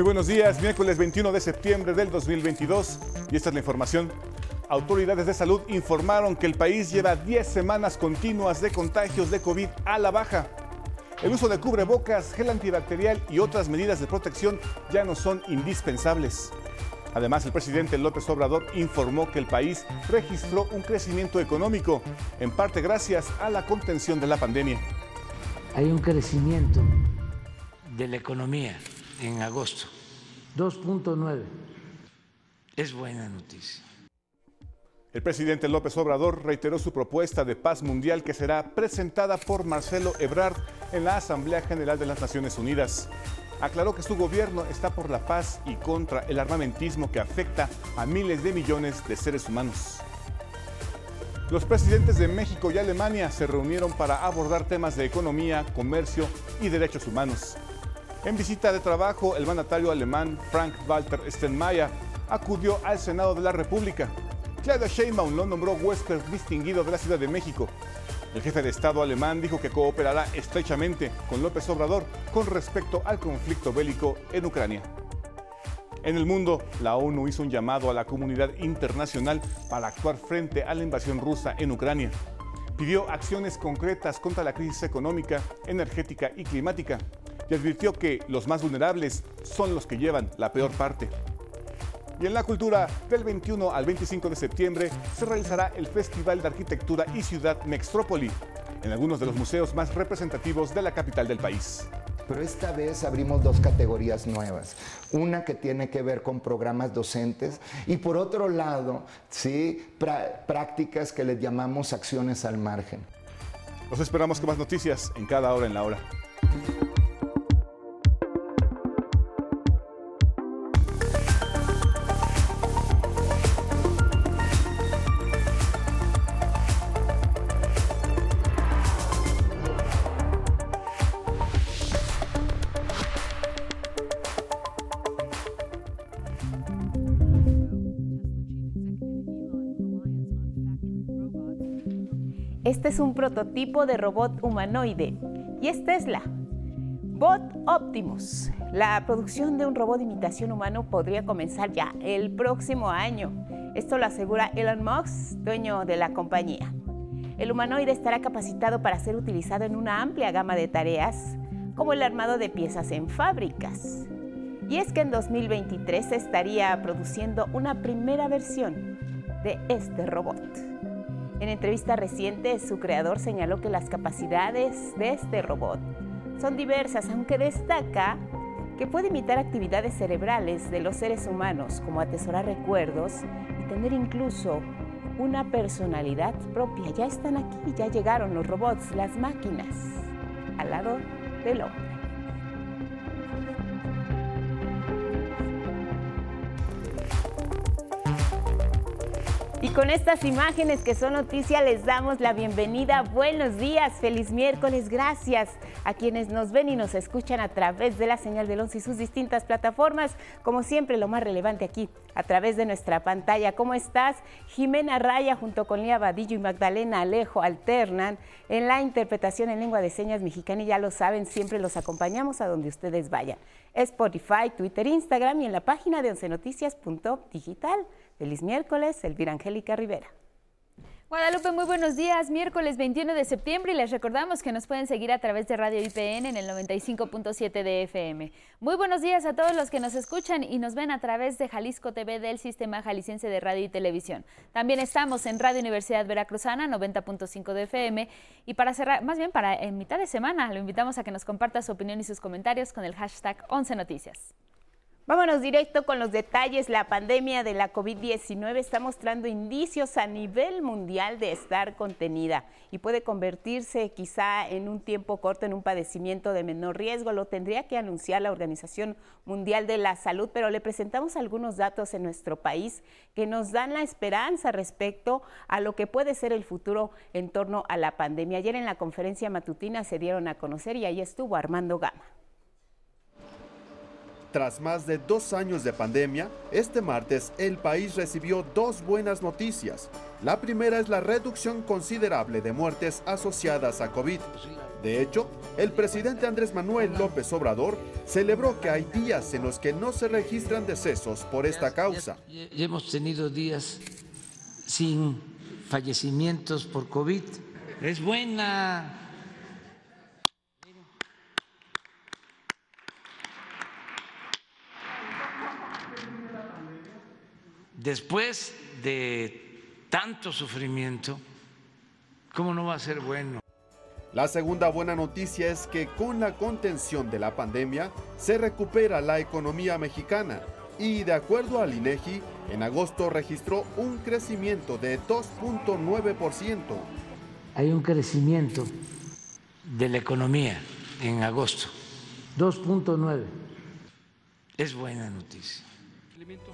Muy buenos días, miércoles 21 de septiembre del 2022 y esta es la información. Autoridades de salud informaron que el país lleva 10 semanas continuas de contagios de COVID a la baja. El uso de cubrebocas, gel antibacterial y otras medidas de protección ya no son indispensables. Además, el presidente López Obrador informó que el país registró un crecimiento económico, en parte gracias a la contención de la pandemia. Hay un crecimiento de la economía en agosto. 2.9. Es buena noticia. El presidente López Obrador reiteró su propuesta de paz mundial que será presentada por Marcelo Ebrard en la Asamblea General de las Naciones Unidas. Aclaró que su gobierno está por la paz y contra el armamentismo que afecta a miles de millones de seres humanos. Los presidentes de México y Alemania se reunieron para abordar temas de economía, comercio y derechos humanos. En visita de trabajo, el mandatario alemán Frank-Walter Steinmeier acudió al Senado de la República. Claudia Sheinbaum lo nombró huésped distinguido de la Ciudad de México. El jefe de Estado alemán dijo que cooperará estrechamente con López Obrador con respecto al conflicto bélico en Ucrania. En el mundo, la ONU hizo un llamado a la comunidad internacional para actuar frente a la invasión rusa en Ucrania. Pidió acciones concretas contra la crisis económica, energética y climática y advirtió que los más vulnerables son los que llevan la peor parte. Y en la cultura, del 21 al 25 de septiembre se realizará el Festival de Arquitectura y Ciudad Mextrópoli, en algunos de los museos más representativos de la capital del país. Pero esta vez abrimos dos categorías nuevas. Una que tiene que ver con programas docentes y por otro lado, ¿sí? prácticas que les llamamos acciones al margen. Los esperamos con más noticias en cada hora en la hora. Un prototipo de robot humanoide y es Tesla. Bot Optimus. La producción de un robot de imitación humano podría comenzar ya el próximo año. Esto lo asegura Elon Musk, dueño de la compañía. El humanoide estará capacitado para ser utilizado en una amplia gama de tareas, como el armado de piezas en fábricas. Y es que en 2023 se estaría produciendo una primera versión de este robot. En entrevista reciente, su creador señaló que las capacidades de este robot son diversas, aunque destaca que puede imitar actividades cerebrales de los seres humanos, como atesorar recuerdos y tener incluso una personalidad propia. Ya están aquí, ya llegaron los robots, las máquinas, al lado del hombre. Con estas imágenes que son noticia les damos la bienvenida. Buenos días, feliz miércoles. Gracias a quienes nos ven y nos escuchan a través de la señal del 11 y sus distintas plataformas. Como siempre, lo más relevante aquí, a través de nuestra pantalla. ¿Cómo estás? Jimena Raya junto con Lía Vadillo y Magdalena Alejo alternan en la interpretación en lengua de señas mexicana y ya lo saben, siempre los acompañamos a donde ustedes vayan. Spotify, Twitter, Instagram y en la página de oncenoticias.digital. Feliz miércoles, Elvira Angélica Rivera. Guadalupe, muy buenos días. Miércoles 21 de septiembre y les recordamos que nos pueden seguir a través de Radio IPN en el 95.7 de FM. Muy buenos días a todos los que nos escuchan y nos ven a través de Jalisco TV del Sistema Jalisciense de Radio y Televisión. También estamos en Radio Universidad Veracruzana 90.5 de FM y para cerrar, más bien para en mitad de semana, lo invitamos a que nos comparta su opinión y sus comentarios con el hashtag 11 Noticias. Vámonos directo con los detalles. La pandemia de la COVID-19 está mostrando indicios a nivel mundial de estar contenida y puede convertirse quizá en un tiempo corto en un padecimiento de menor riesgo. Lo tendría que anunciar la Organización Mundial de la Salud, pero le presentamos algunos datos en nuestro país que nos dan la esperanza respecto a lo que puede ser el futuro en torno a la pandemia. Ayer en la conferencia matutina se dieron a conocer y ahí estuvo Armando Gama. Tras más de dos años de pandemia, este martes el país recibió dos buenas noticias. La primera es la reducción considerable de muertes asociadas a COVID. De hecho, el presidente Andrés Manuel López Obrador celebró que hay días en los que no se registran decesos por esta causa. Ya hemos tenido días sin fallecimientos por COVID. Es buena. Después de tanto sufrimiento, ¿cómo no va a ser bueno? La segunda buena noticia es que con la contención de la pandemia se recupera la economía mexicana y de acuerdo al INEGI, en agosto registró un crecimiento de 2.9%. Hay un crecimiento de la economía en agosto, 2.9. Es buena noticia.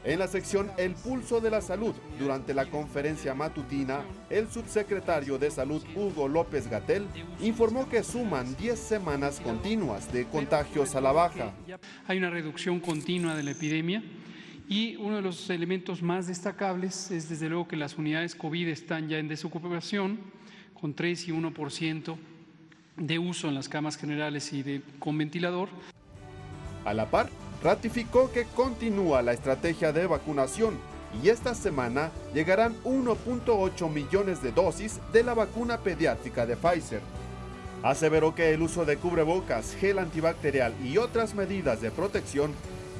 En la sección El Pulso de la Salud, durante la conferencia matutina, el subsecretario de Salud Hugo López Gatel informó que suman 10 semanas continuas de contagios a la baja. Hay una reducción continua de la epidemia y uno de los elementos más destacables es desde luego que las unidades COVID están ya en desocupación con 3 y 1% de uso en las camas generales y de, con ventilador. A la par, ratificó que continúa la estrategia de vacunación y esta semana llegarán 1.8 millones de dosis de la vacuna pediátrica de Pfizer. Aseveró que el uso de cubrebocas, gel antibacterial y otras medidas de protección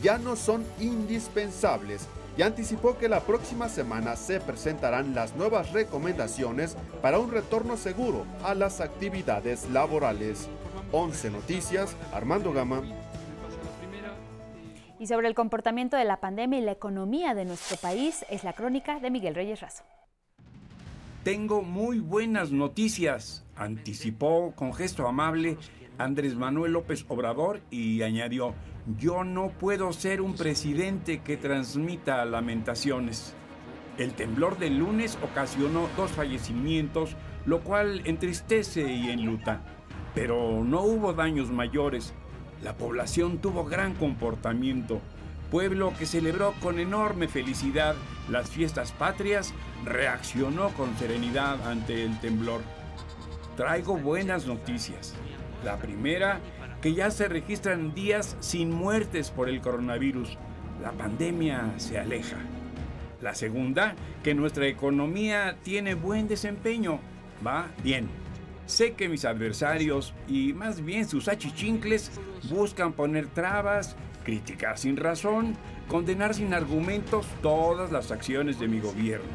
ya no son indispensables y anticipó que la próxima semana se presentarán las nuevas recomendaciones para un retorno seguro a las actividades laborales. 11 Noticias, Armando Gama, y sobre el comportamiento de la pandemia y la economía de nuestro país es la crónica de Miguel Reyes Razo. Tengo muy buenas noticias, anticipó con gesto amable Andrés Manuel López Obrador y añadió, yo no puedo ser un presidente que transmita lamentaciones. El temblor del lunes ocasionó dos fallecimientos, lo cual entristece y enluta, pero no hubo daños mayores la población tuvo gran comportamiento. Pueblo que celebró con enorme felicidad las fiestas patrias, reaccionó con serenidad ante el temblor. Traigo buenas noticias. La primera, que ya se registran días sin muertes por el coronavirus. La pandemia se aleja. La segunda, que nuestra economía tiene buen desempeño. Va bien. Sé que mis adversarios, y más bien sus achichincles, buscan poner trabas, criticar sin razón, condenar sin argumentos todas las acciones de mi gobierno.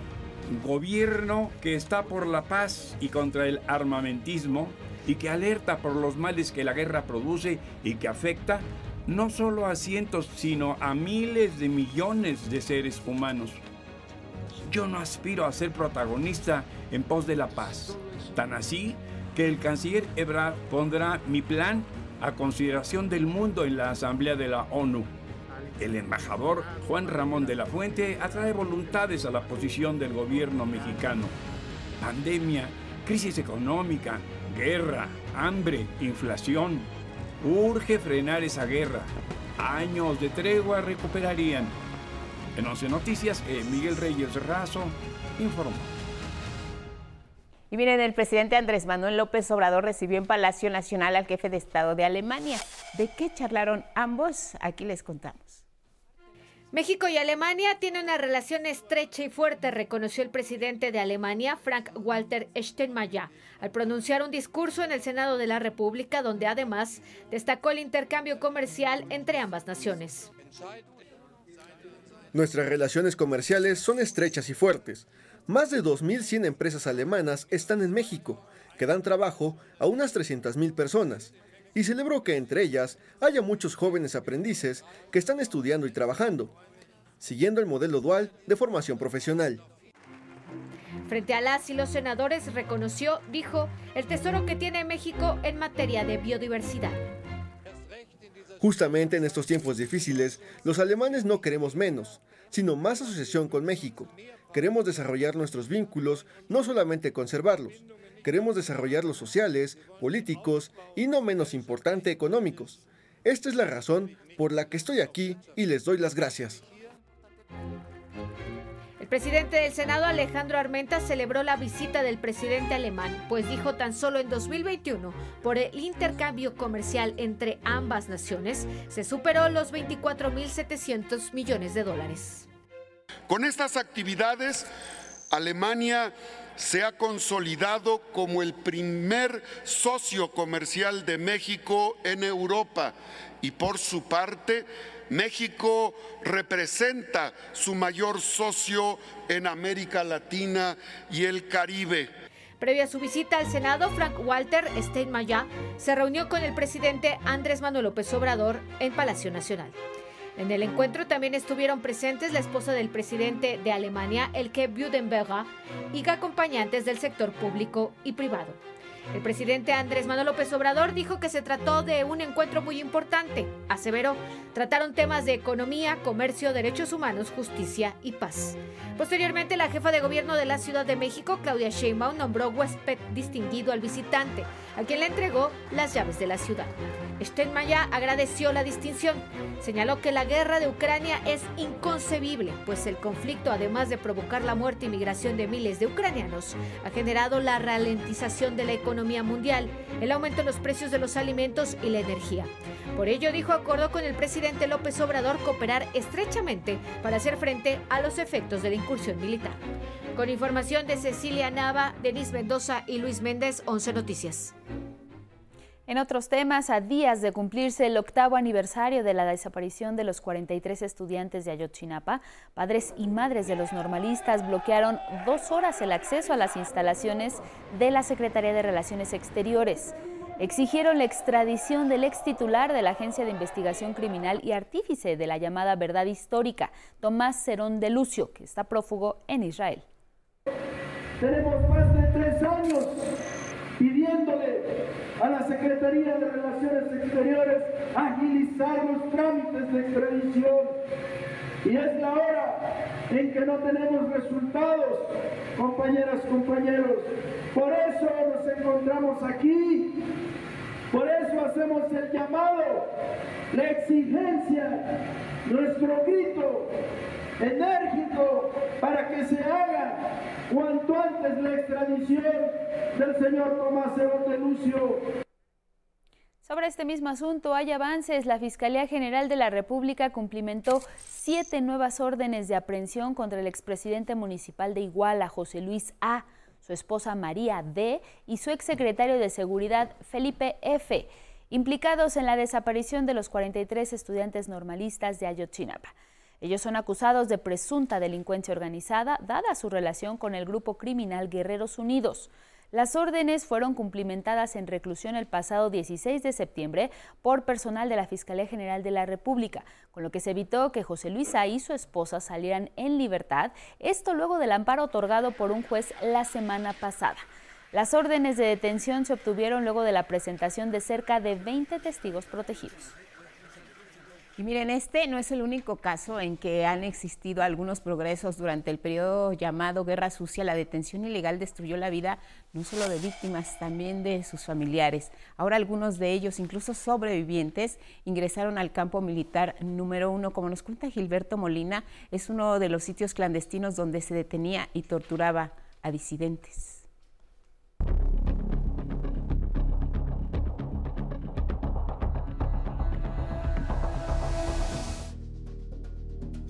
Un gobierno que está por la paz y contra el armamentismo y que alerta por los males que la guerra produce y que afecta no solo a cientos, sino a miles de millones de seres humanos. Yo no aspiro a ser protagonista en pos de la paz. Tan así que el canciller Ebrard pondrá mi plan a consideración del mundo en la Asamblea de la ONU. El embajador Juan Ramón de la Fuente atrae voluntades a la posición del gobierno mexicano. Pandemia, crisis económica, guerra, hambre, inflación. Urge frenar esa guerra. Años de tregua recuperarían. En 11 Noticias, Miguel Reyes Razo informó. Y miren, el presidente Andrés Manuel López Obrador recibió en Palacio Nacional al jefe de Estado de Alemania. ¿De qué charlaron ambos? Aquí les contamos. México y Alemania tienen una relación estrecha y fuerte, reconoció el presidente de Alemania, Frank Walter Steinmeier, al pronunciar un discurso en el Senado de la República, donde además destacó el intercambio comercial entre ambas naciones. Nuestras relaciones comerciales son estrechas y fuertes. Más de 2.100 empresas alemanas están en México, que dan trabajo a unas 300.000 personas, y celebró que entre ellas haya muchos jóvenes aprendices que están estudiando y trabajando, siguiendo el modelo dual de formación profesional. Frente a las y los senadores reconoció, dijo, el tesoro que tiene México en materia de biodiversidad. Justamente en estos tiempos difíciles, los alemanes no queremos menos, sino más asociación con México, Queremos desarrollar nuestros vínculos, no solamente conservarlos. Queremos desarrollar los sociales, políticos y, no menos importante, económicos. Esta es la razón por la que estoy aquí y les doy las gracias. presidente del Senado, Alejandro Armenta, celebró la visita del presidente alemán, pues dijo tan solo en 2021, por el intercambio comercial entre ambas naciones, se superó los 24.700 millones de dólares. Con estas actividades, Alemania se ha consolidado como el primer socio comercial de México en Europa y por su parte México representa su mayor socio en América Latina y el Caribe. Previa a su visita al Senado, Frank Walter Steinmeier se reunió con el presidente Andrés Manuel López Obrador en Palacio Nacional. En el encuentro también estuvieron presentes la esposa del presidente de Alemania, Elke Budenberger, y acompañantes del sector público y privado. El presidente Andrés Manuel López Obrador dijo que se trató de un encuentro muy importante. Aseveró, trataron temas de economía, comercio, derechos humanos, justicia y paz. Posteriormente, la jefa de gobierno de la Ciudad de México, Claudia Sheinbaum, nombró huésped distinguido al visitante, a quien le entregó las llaves de la ciudad. Steinmeier agradeció la distinción. Señaló que la guerra de Ucrania es inconcebible, pues el conflicto, además de provocar la muerte y migración de miles de ucranianos, ha generado la ralentización de la economía mundial, el aumento en los precios de los alimentos y la energía. Por ello, dijo, acordó con el presidente López Obrador cooperar estrechamente para hacer frente a los efectos de la incursión militar. Con información de Cecilia Nava, Denis Mendoza y Luis Méndez, 11 Noticias. En otros temas, a días de cumplirse el octavo aniversario de la desaparición de los 43 estudiantes de Ayotzinapa, padres y madres de los normalistas bloquearon dos horas el acceso a las instalaciones de la Secretaría de Relaciones Exteriores. Exigieron la extradición del ex titular de la Agencia de Investigación Criminal y artífice de la llamada Verdad Histórica, Tomás Cerón de Lucio, que está prófugo en Israel. Tenemos más de tres años pidiéndole a la Secretaría de Relaciones Exteriores agilizar los trámites de extradición. Y es la hora en que no tenemos resultados, compañeras, compañeros. Por eso nos encontramos aquí, por eso hacemos el llamado, la exigencia, nuestro grito enérgico para que se haga cuanto antes la extradición del señor Tomás de Lucio. Sobre este mismo asunto hay avances. La Fiscalía General de la República cumplimentó siete nuevas órdenes de aprehensión contra el expresidente municipal de Iguala, José Luis A., su esposa María D. y su exsecretario de Seguridad, Felipe F., implicados en la desaparición de los 43 estudiantes normalistas de Ayotzinapa. Ellos son acusados de presunta delincuencia organizada, dada su relación con el grupo criminal Guerreros Unidos. Las órdenes fueron cumplimentadas en reclusión el pasado 16 de septiembre por personal de la Fiscalía General de la República, con lo que se evitó que José Luis A. y su esposa salieran en libertad, esto luego del amparo otorgado por un juez la semana pasada. Las órdenes de detención se obtuvieron luego de la presentación de cerca de 20 testigos protegidos. Y miren, este no es el único caso en que han existido algunos progresos durante el periodo llamado Guerra Sucia. La detención ilegal destruyó la vida no solo de víctimas, también de sus familiares. Ahora algunos de ellos, incluso sobrevivientes, ingresaron al campo militar número uno. Como nos cuenta Gilberto Molina, es uno de los sitios clandestinos donde se detenía y torturaba a disidentes.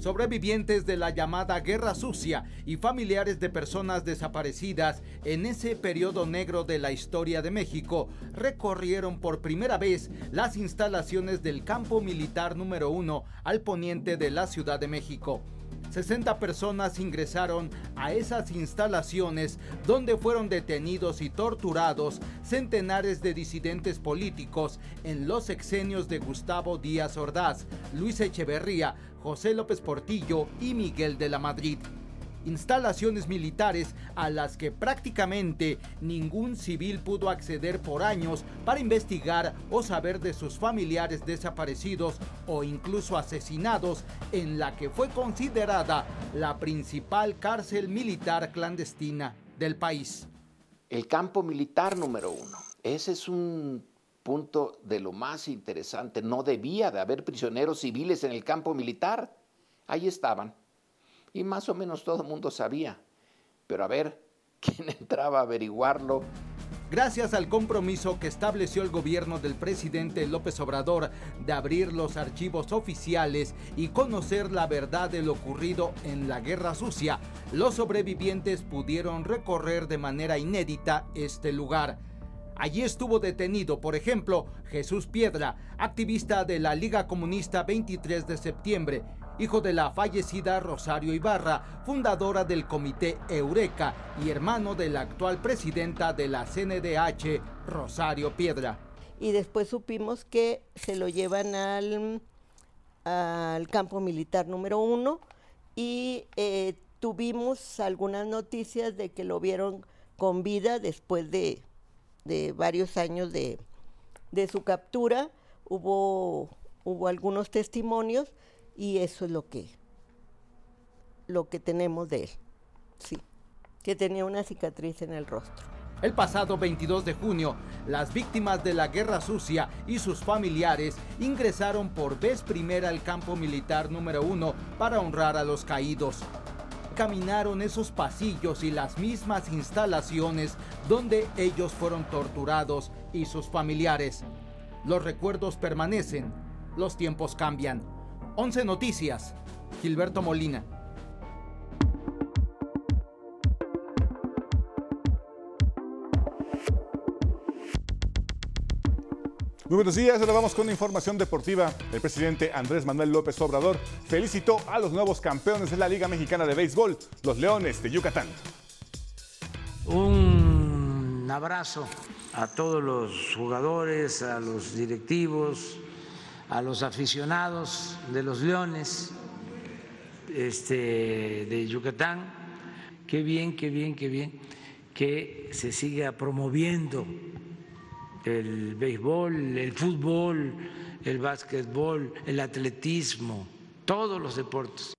Sobrevivientes de la llamada Guerra Sucia y familiares de personas desaparecidas en ese periodo negro de la historia de México recorrieron por primera vez las instalaciones del campo militar número uno al poniente de la Ciudad de México. 60 personas ingresaron a esas instalaciones donde fueron detenidos y torturados centenares de disidentes políticos en los exenios de Gustavo Díaz Ordaz, Luis Echeverría, José López Portillo y Miguel de la Madrid. Instalaciones militares a las que prácticamente ningún civil pudo acceder por años para investigar o saber de sus familiares desaparecidos o incluso asesinados en la que fue considerada la principal cárcel militar clandestina del país. El campo militar número uno. Ese es un punto de lo más interesante, no debía de haber prisioneros civiles en el campo militar. Ahí estaban. Y más o menos todo el mundo sabía. Pero a ver, ¿quién entraba a averiguarlo? Gracias al compromiso que estableció el gobierno del presidente López Obrador de abrir los archivos oficiales y conocer la verdad de lo ocurrido en la Guerra Sucia, los sobrevivientes pudieron recorrer de manera inédita este lugar. Allí estuvo detenido, por ejemplo, Jesús Piedra, activista de la Liga Comunista 23 de septiembre, hijo de la fallecida Rosario Ibarra, fundadora del Comité Eureka y hermano de la actual presidenta de la CNDH, Rosario Piedra. Y después supimos que se lo llevan al, al campo militar número uno y eh, tuvimos algunas noticias de que lo vieron con vida después de, de varios años de, de su captura. Hubo, hubo algunos testimonios y eso es lo que lo que tenemos de él. Sí, que tenía una cicatriz en el rostro. El pasado 22 de junio, las víctimas de la Guerra Sucia y sus familiares ingresaron por vez primera al campo militar número uno para honrar a los caídos. Caminaron esos pasillos y las mismas instalaciones donde ellos fueron torturados y sus familiares. Los recuerdos permanecen, los tiempos cambian. 11 Noticias, Gilberto Molina. Muy buenos días, ahora vamos con información deportiva. El presidente Andrés Manuel López Obrador felicitó a los nuevos campeones de la Liga Mexicana de Béisbol, los Leones de Yucatán. Un abrazo a todos los jugadores, a los directivos, a los aficionados de los Leones este, de Yucatán. Qué bien, qué bien, qué bien que se siga promoviendo el béisbol, el fútbol, el básquetbol, el atletismo, todos los deportes.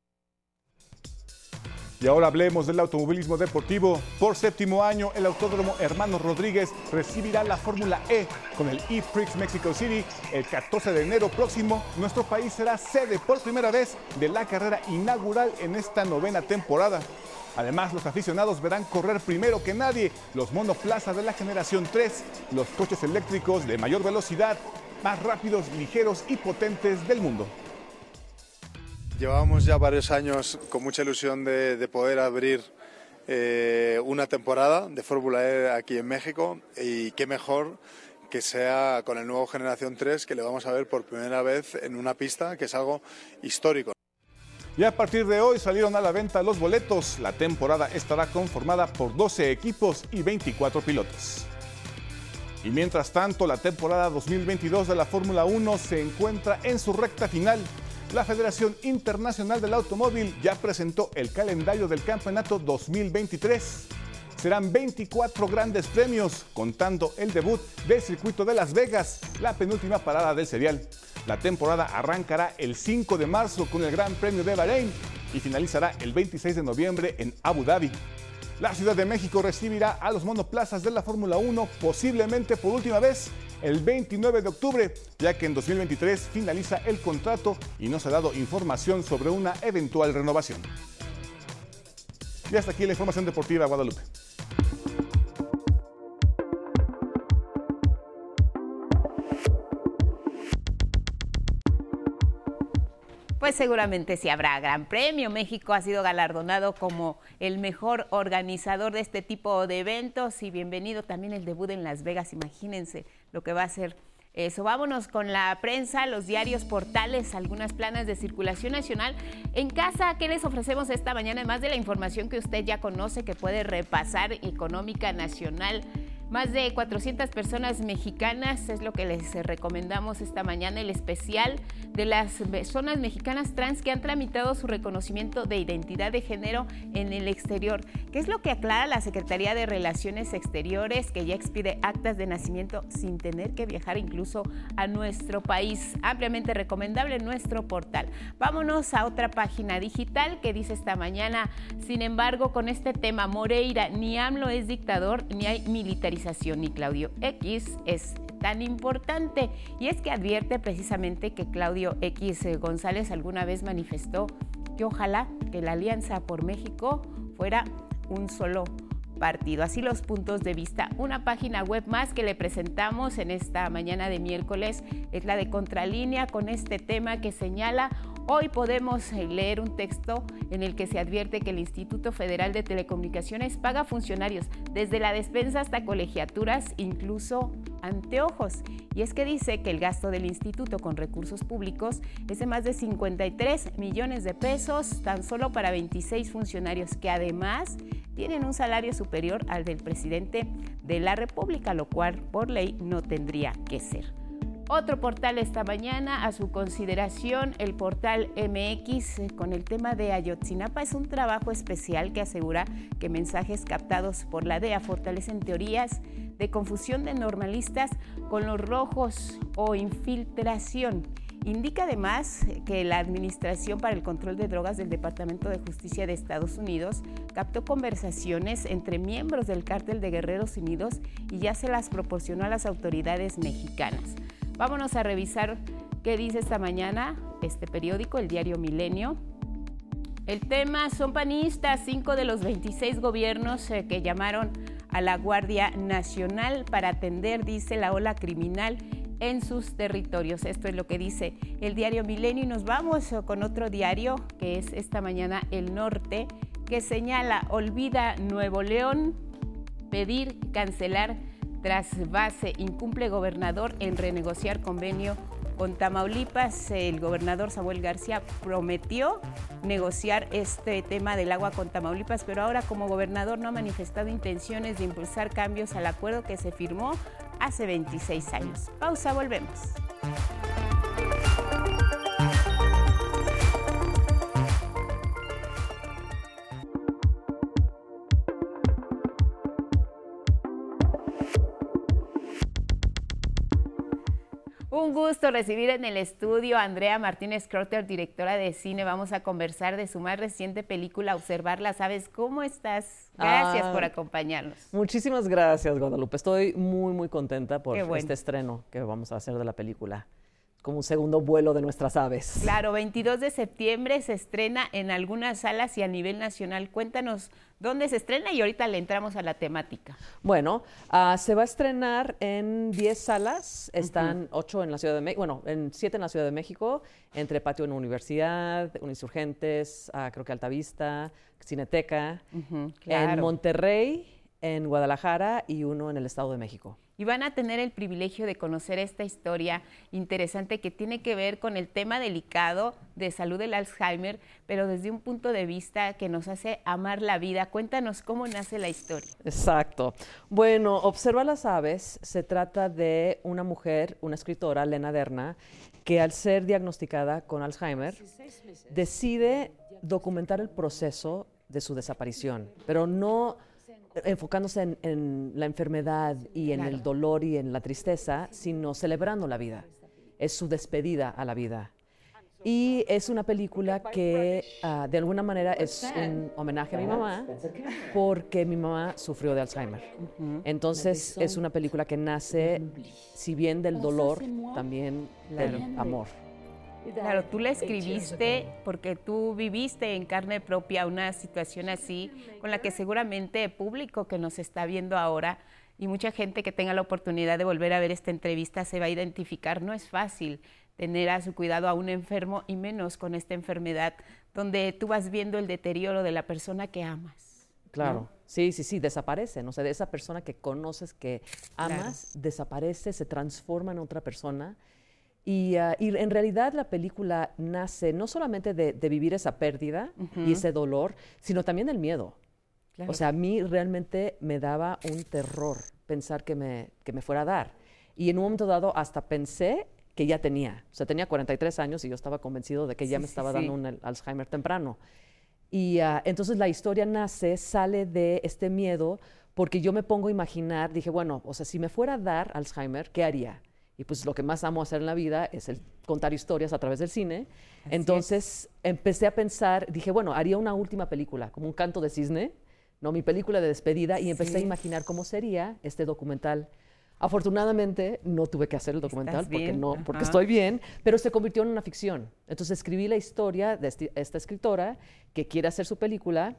Y ahora hablemos del automovilismo deportivo. Por séptimo año, el Autódromo Hermano Rodríguez recibirá la Fórmula E con el E-Prix Mexico City. El 14 de enero próximo, nuestro país será sede por primera vez de la carrera inaugural en esta novena temporada. Además, los aficionados verán correr primero que nadie los monoplazas de la generación 3, los coches eléctricos de mayor velocidad, más rápidos, ligeros y potentes del mundo. Llevamos ya varios años con mucha ilusión de, poder abrir eh, una temporada de Fórmula E aquí en México y qué mejor que sea con el nuevo Generación 3 que le vamos a ver por primera vez en una pista, que es algo histórico. Y a partir de hoy salieron a la venta los boletos. La temporada estará conformada por 12 equipos y 24 pilotos. Y mientras tanto, la temporada 2022 de la Fórmula 1 se encuentra en su recta final la Federación Internacional del Automóvil ya presentó el calendario del campeonato 2023. Serán 24 grandes premios, contando el debut del circuito de Las Vegas, la penúltima parada del serial. La temporada arrancará el 5 de marzo con el Gran Premio de Bahrein y finalizará el 26 de noviembre en Abu Dhabi. La Ciudad de México recibirá a los monoplazas de la Fórmula 1 posiblemente por última vez el 29 de octubre, ya que en 2023 finaliza el contrato y no se ha dado información sobre una eventual renovación. Y hasta aquí la información deportiva Guadalupe. Pues seguramente sí habrá gran premio. México ha sido galardonado como el mejor organizador de este tipo de eventos y bienvenido también el debut en Las Vegas. Imagínense lo que va a ser eso. Vámonos con la prensa, los diarios, portales, algunas planas de circulación nacional. En casa, ¿qué les ofrecemos esta mañana? Además de la información que usted ya conoce, que puede repasar económica nacional más de 400 personas mexicanas es lo que les recomendamos esta mañana, el especial de las personas mexicanas trans que han tramitado su reconocimiento de identidad de género en el exterior. ¿Qué es lo que aclara la Secretaría de Relaciones Exteriores, que ya expide actas de nacimiento sin tener que viajar incluso a nuestro país? Ampliamente recomendable en nuestro portal. Vámonos a otra página digital que dice esta mañana, sin embargo, con este tema, Moreira, ni AMLO es dictador, ni hay militarización ni Claudio X es tan importante. Y es que advierte precisamente que Claudio X González alguna vez manifestó que ojalá que la Alianza por México fuera un solo partido. Así los puntos de vista. Una página web más que le presentamos en esta mañana de miércoles es la de Contralínea con este tema que señala Hoy podemos eh, leer un texto en el que se advierte que el Instituto Federal de Telecomunicaciones paga funcionarios desde la despensa hasta colegiaturas, incluso anteojos. Y es que dice que el gasto del instituto con recursos públicos es de más de 53 millones de pesos tan solo para 26 funcionarios que además tienen un salario superior al del presidente de la República, lo cual por ley no tendría que ser. Otro portal esta mañana a su consideración, el portal MX con el tema de Ayotzinapa es un trabajo especial que asegura que mensajes captados por la DEA fortalecen teorías de confusión de normalistas con los rojos o infiltración. Indica además que la Administración para el Control de Drogas del Departamento de Justicia de Estados Unidos captó conversaciones entre miembros del cártel de Guerreros Unidos y ya se las proporcionó a las autoridades mexicanas. Vámonos a revisar qué dice esta mañana este periódico, el diario Milenio. El tema son panistas, cinco de los 26 gobiernos eh, que llamaron a la Guardia Nacional para atender, dice, la ola criminal en sus territorios. Esto es lo que dice el diario Milenio y nos vamos eh, con otro diario que es esta mañana El Norte, que señala, olvida Nuevo León, pedir cancelar tras base, incumple gobernador en renegociar convenio con Tamaulipas. El gobernador Samuel García prometió negociar este tema del agua con Tamaulipas, pero ahora como gobernador no ha manifestado intenciones de impulsar cambios al acuerdo que se firmó hace 26 años. Pausa, volvemos. Un gusto recibir en el estudio a Andrea Martínez Crotter, directora de cine. Vamos a conversar de su más reciente película, Observarla. ¿Sabes cómo estás? Gracias por ah, acompañarnos. Muchísimas gracias, Guadalupe. Estoy muy, muy contenta por este estreno que vamos a hacer de la película como un segundo vuelo de nuestras aves. Claro, 22 de septiembre se estrena en algunas salas y a nivel nacional. Cuéntanos dónde se estrena y ahorita le entramos a la temática. Bueno, uh, se va a estrenar en 10 salas, están 8 en la Ciudad de México, bueno, en 7 en la Ciudad de México, entre Patio en Universidad, Uninsurgentes, uh, creo que Altavista, Cineteca, en Monterrey, en Guadalajara y uno en el Estado de México y van a tener el privilegio de conocer esta historia interesante que tiene que ver con el tema delicado de salud del Alzheimer, pero desde un punto de vista que nos hace amar la vida. Cuéntanos cómo nace la historia. Exacto. Bueno, Observa las aves se trata de una mujer, una escritora, Lena Derna, que al ser diagnosticada con Alzheimer decide documentar el proceso de su desaparición, pero no enfocándose en, la enfermedad y en el dolor y en la tristeza, sino celebrando la vida. Es su despedida a la vida. Y es una película que ah, de alguna manera es un homenaje a mi mamá porque mi mamá sufrió de Alzheimer. Entonces es una película que nace, si bien del dolor, también del amor. Claro, tú la escribiste porque tú viviste en carne propia una situación así, con la que seguramente el público que nos está viendo ahora y mucha gente que tenga la oportunidad de volver a ver esta entrevista se va a identificar. No es fácil tener a su cuidado a un enfermo y menos con esta enfermedad donde tú vas viendo el deterioro de la persona que amas. Claro, sí, sí, sí, desaparece, no sé, de esa persona que conoces, que amas, desaparece, se transforma en otra persona Ah, y, en realidad la película nace no solamente de, vivir esa pérdida y ese dolor, sino también del miedo. O sea, a mí realmente me daba un terror pensar que me, que me fuera a dar. Y en un momento dado hasta pensé que ya tenía. O sea, tenía 43 años y yo estaba convencido de que ya me estaba dando un Alzheimer temprano. Y ah, entonces la historia nace, sale de este miedo, porque yo me pongo a imaginar, dije, bueno, o sea, si me fuera a dar Alzheimer, ¿qué haría? Y pues lo que más amo hacer en la vida es el contar historias a través del cine. Entonces empecé a pensar, dije, bueno, haría una última película, como un canto de cisne, ¿no? Mi película de despedida, y empecé a imaginar cómo sería este documental Afortunadamente no tuve que hacer el documental porque no, porque estoy bien, pero se convirtió en una ficción. Entonces escribí la historia de esta escritora que quiere hacer su película,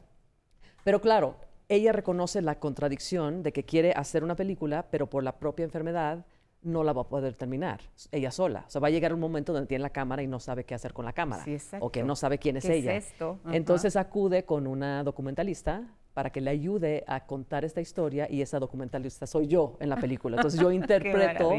pero claro, ella reconoce la contradicción de que quiere hacer una película, pero por la propia enfermedad no la va a poder terminar ella sola. O sea, va a llegar un momento donde tiene la cámara y no sabe qué hacer con la cámara. Sí, exacto. o que no sabe quién es ¿Qué es ella. Entonces acude con una documentalista para que le ayude a contar esta historia y esa documentalista soy yo en la película. Entonces yo interpreto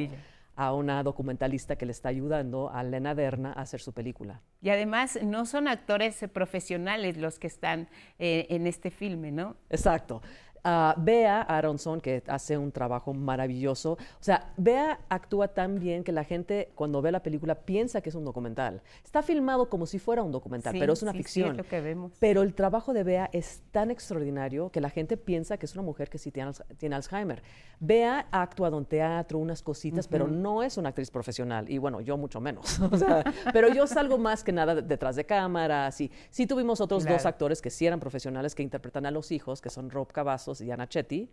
a una documentalista que le está ayudando a Lena Derna a hacer su película. Y además no son actores eh, profesionales los que están eh, en este filme, ¿no? Exacto. Ah, Bea Aronson, que hace un trabajo maravilloso. O sea, Bea actúa tan bien que la gente cuando ve la película piensa que es un documental. Está filmado como si fuera un documental, Sí, pero es una sí, sí, ficción. es lo que vemos. Pero el trabajo de Bea es tan extraordinario que la gente piensa que es una mujer que sí tiene, Alz- tiene Alzheimer. Bea ha actuado en teatro, unas cositas, pero no es una actriz profesional. Y bueno, yo mucho menos. O sea, pero yo salgo más que nada de- detrás de cámaras. Y sí tuvimos otros dos actores que sí eran profesionales que interpretan a los hijos, que son Rob Cavazos y Ana Chetti.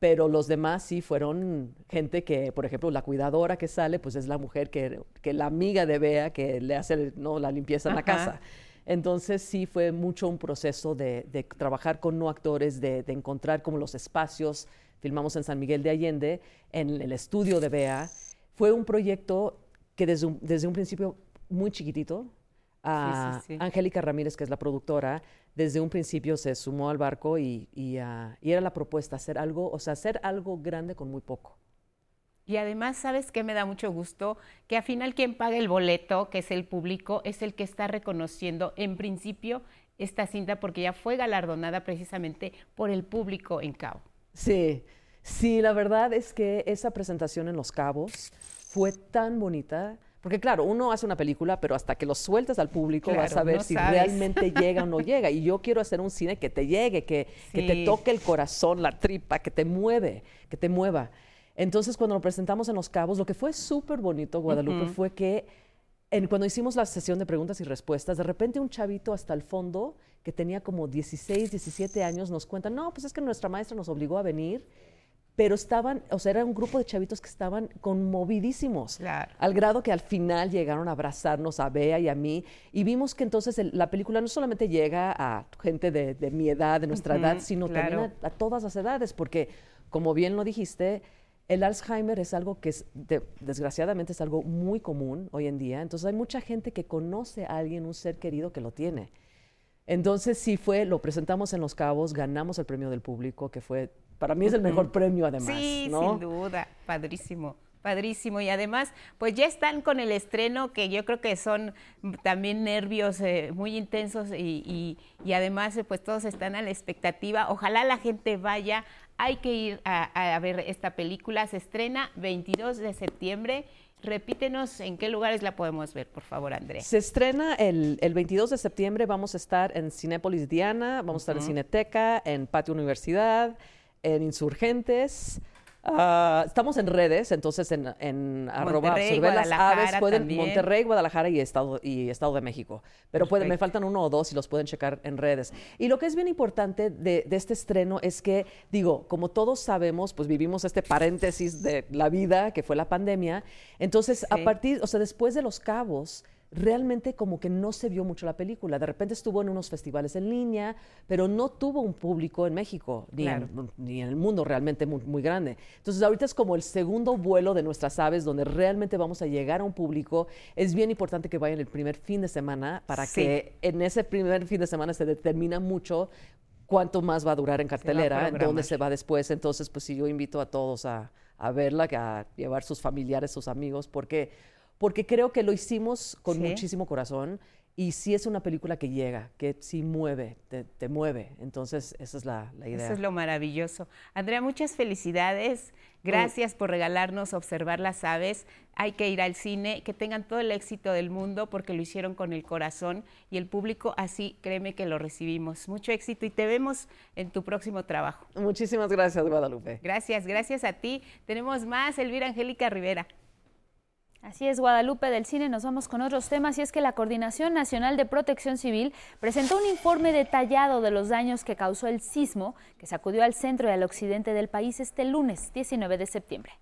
Pero los demás sí fueron gente que, por ejemplo, la cuidadora que sale, pues es la mujer que, que la amiga de Bea que le hace ¿no? la limpieza en la Ajá. casa. Entonces sí fue mucho un proceso de, de trabajar con no actores, de, de encontrar como los espacios. Filmamos en San Miguel de Allende, en el estudio de Bea. Fue un proyecto que desde un, desde un principio muy chiquitito, a sí, sí. Angélica Ramírez, que es la productora, desde un principio se sumó al barco y, y, ah, y era la propuesta, hacer algo, o sea, hacer algo grande con muy poco. Y además, ¿sabes qué me da mucho gusto? Que al final quien paga el boleto, que es el público, es el que está reconociendo en principio esta cinta porque ya fue galardonada precisamente por el público en Cabo. Sí, sí, la verdad es que esa presentación en Los Cabos fue tan bonita. Porque claro, uno hace una película, pero hasta que lo sueltas al público vas a ver no si sabes. realmente llega o no llega. Y yo quiero hacer un cine que te llegue, que, que te toque el corazón, la tripa, que te mueve, que te mueva. Entonces, cuando lo presentamos en Los Cabos, lo que fue súper bonito, Guadalupe, fue que en- cuando hicimos la sesión de preguntas y respuestas, de repente un chavito hasta el fondo, que tenía como 16, 17 años, nos cuenta, no, pues es que nuestra maestra nos obligó a venir, pero estaban, o sea, era un grupo de chavitos que estaban conmovidísimos, al grado que al final llegaron a abrazarnos a Bea y a mí, y vimos que entonces el- la película no solamente llega a gente de, de mi edad, de nuestra edad, sino claro. también a, a todas las edades, porque como bien lo dijiste, el Alzheimer es algo que es, de- desgraciadamente es algo muy común hoy en día. Entonces hay mucha gente que conoce a alguien, un ser querido que lo tiene. Entonces sí fue, lo presentamos en Los Cabos, ganamos el premio del público, que fue, para mí es el mejor premio además. Sí, ¿no? sin duda, padrísimo. Padrísimo. Y además, pues ya están con el estreno, que yo creo que son también nervios eh, muy intensos y, y- y además, eh, pues todos están a la expectativa. Ojalá la gente vaya. Hay que ir a, a ver esta película. Se estrena 22 de septiembre. Repítenos en qué lugares la podemos ver, por favor, Andrea. Se estrena el, el 22 de septiembre, vamos a estar en Cinépolis Diana, vamos a estar en. Cineteca, en Patio Universidad, en Insurgentes. Ah, estamos en redes, entonces en, en arroba las aves, pueden, también. Monterrey, Guadalajara y Estado, y Estado de México. Pero pueden, me faltan uno o dos y los pueden checar en redes. Y lo que es bien importante de, de este estreno es que, digo, como todos sabemos, pues vivimos este paréntesis de la vida que fue la pandemia. Entonces, a partir, o sea, después de Los Cabos, realmente como que no se vio mucho la película. De repente estuvo en unos festivales en línea, pero no tuvo un público en México, ni, Claro. en, ni en el mundo realmente muy, muy grande. Entonces ahorita es como el segundo vuelo de nuestras aves donde realmente vamos a llegar a un público. Es bien importante que vayan el primer fin de semana para Sí. que en ese primer fin de semana se determina mucho cuánto más va a durar en cartelera, dónde se va después. Entonces, pues sí, yo invito a todos a, a verla, a llevar sus familiares, sus amigos, porque, porque creo que lo hicimos con Sí. muchísimo corazón y sí es una película que llega, que sí mueve, te, te mueve. Entonces, esa es la, la idea. Eso es lo maravilloso. Andrea, muchas felicidades. Gracias por regalarnos observar las aves. Hay que ir al cine, que tengan todo el éxito del mundo porque lo hicieron con el corazón y el público así, créeme que lo recibimos. Mucho éxito y te vemos en tu próximo trabajo. Muchísimas gracias, Guadalupe. Gracias, gracias a ti. Tenemos más, Elvira Angélica Rivera. Así es, Guadalupe del Cine, nos vamos con otros temas y es que la Coordinación Nacional de Protección Civil presentó un informe detallado de los daños que causó el sismo que sacudió al centro y al occidente del país este lunes 19 de septiembre.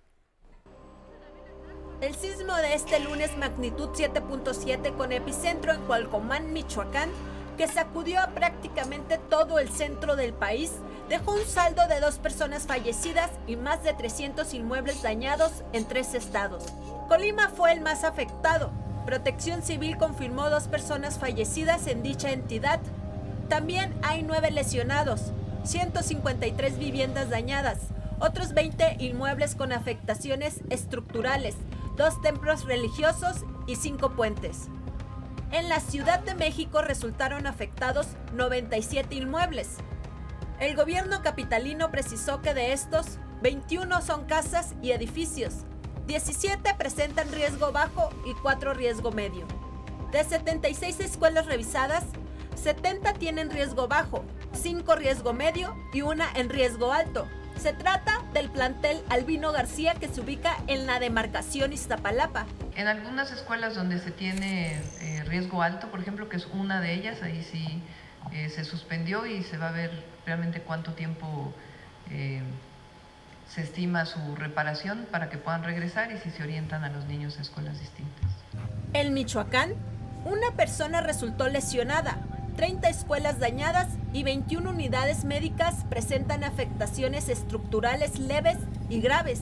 El sismo de este lunes magnitud 7.7 con epicentro en Cualcomán, Michoacán, que sacudió a prácticamente todo el centro del país, dejó un saldo de dos personas fallecidas y más de 300 inmuebles dañados en tres estados. Colima fue el más afectado. Protección Civil confirmó dos personas fallecidas en dicha entidad. También hay nueve lesionados, 153 viviendas dañadas, otros 20 inmuebles con afectaciones estructurales, dos templos religiosos y cinco puentes. En la Ciudad de México resultaron afectados 97 inmuebles. El gobierno capitalino precisó que de estos, 21 son casas y edificios, 17 presentan riesgo bajo y 4 riesgo medio. De 76 escuelas revisadas, 70 tienen riesgo bajo, 5 riesgo medio y una en riesgo alto, se trata del plantel Albino García que se ubica en la demarcación Iztapalapa. En algunas escuelas donde se tiene eh, riesgo alto, por ejemplo, que es una de ellas, ahí sí eh, se suspendió y se va a ver realmente cuánto tiempo eh, se estima su reparación para que puedan regresar y si se orientan a los niños a escuelas distintas. En Michoacán, una persona resultó lesionada, 30 escuelas dañadas y 21 unidades médicas presentan afectaciones estructurales leves y graves.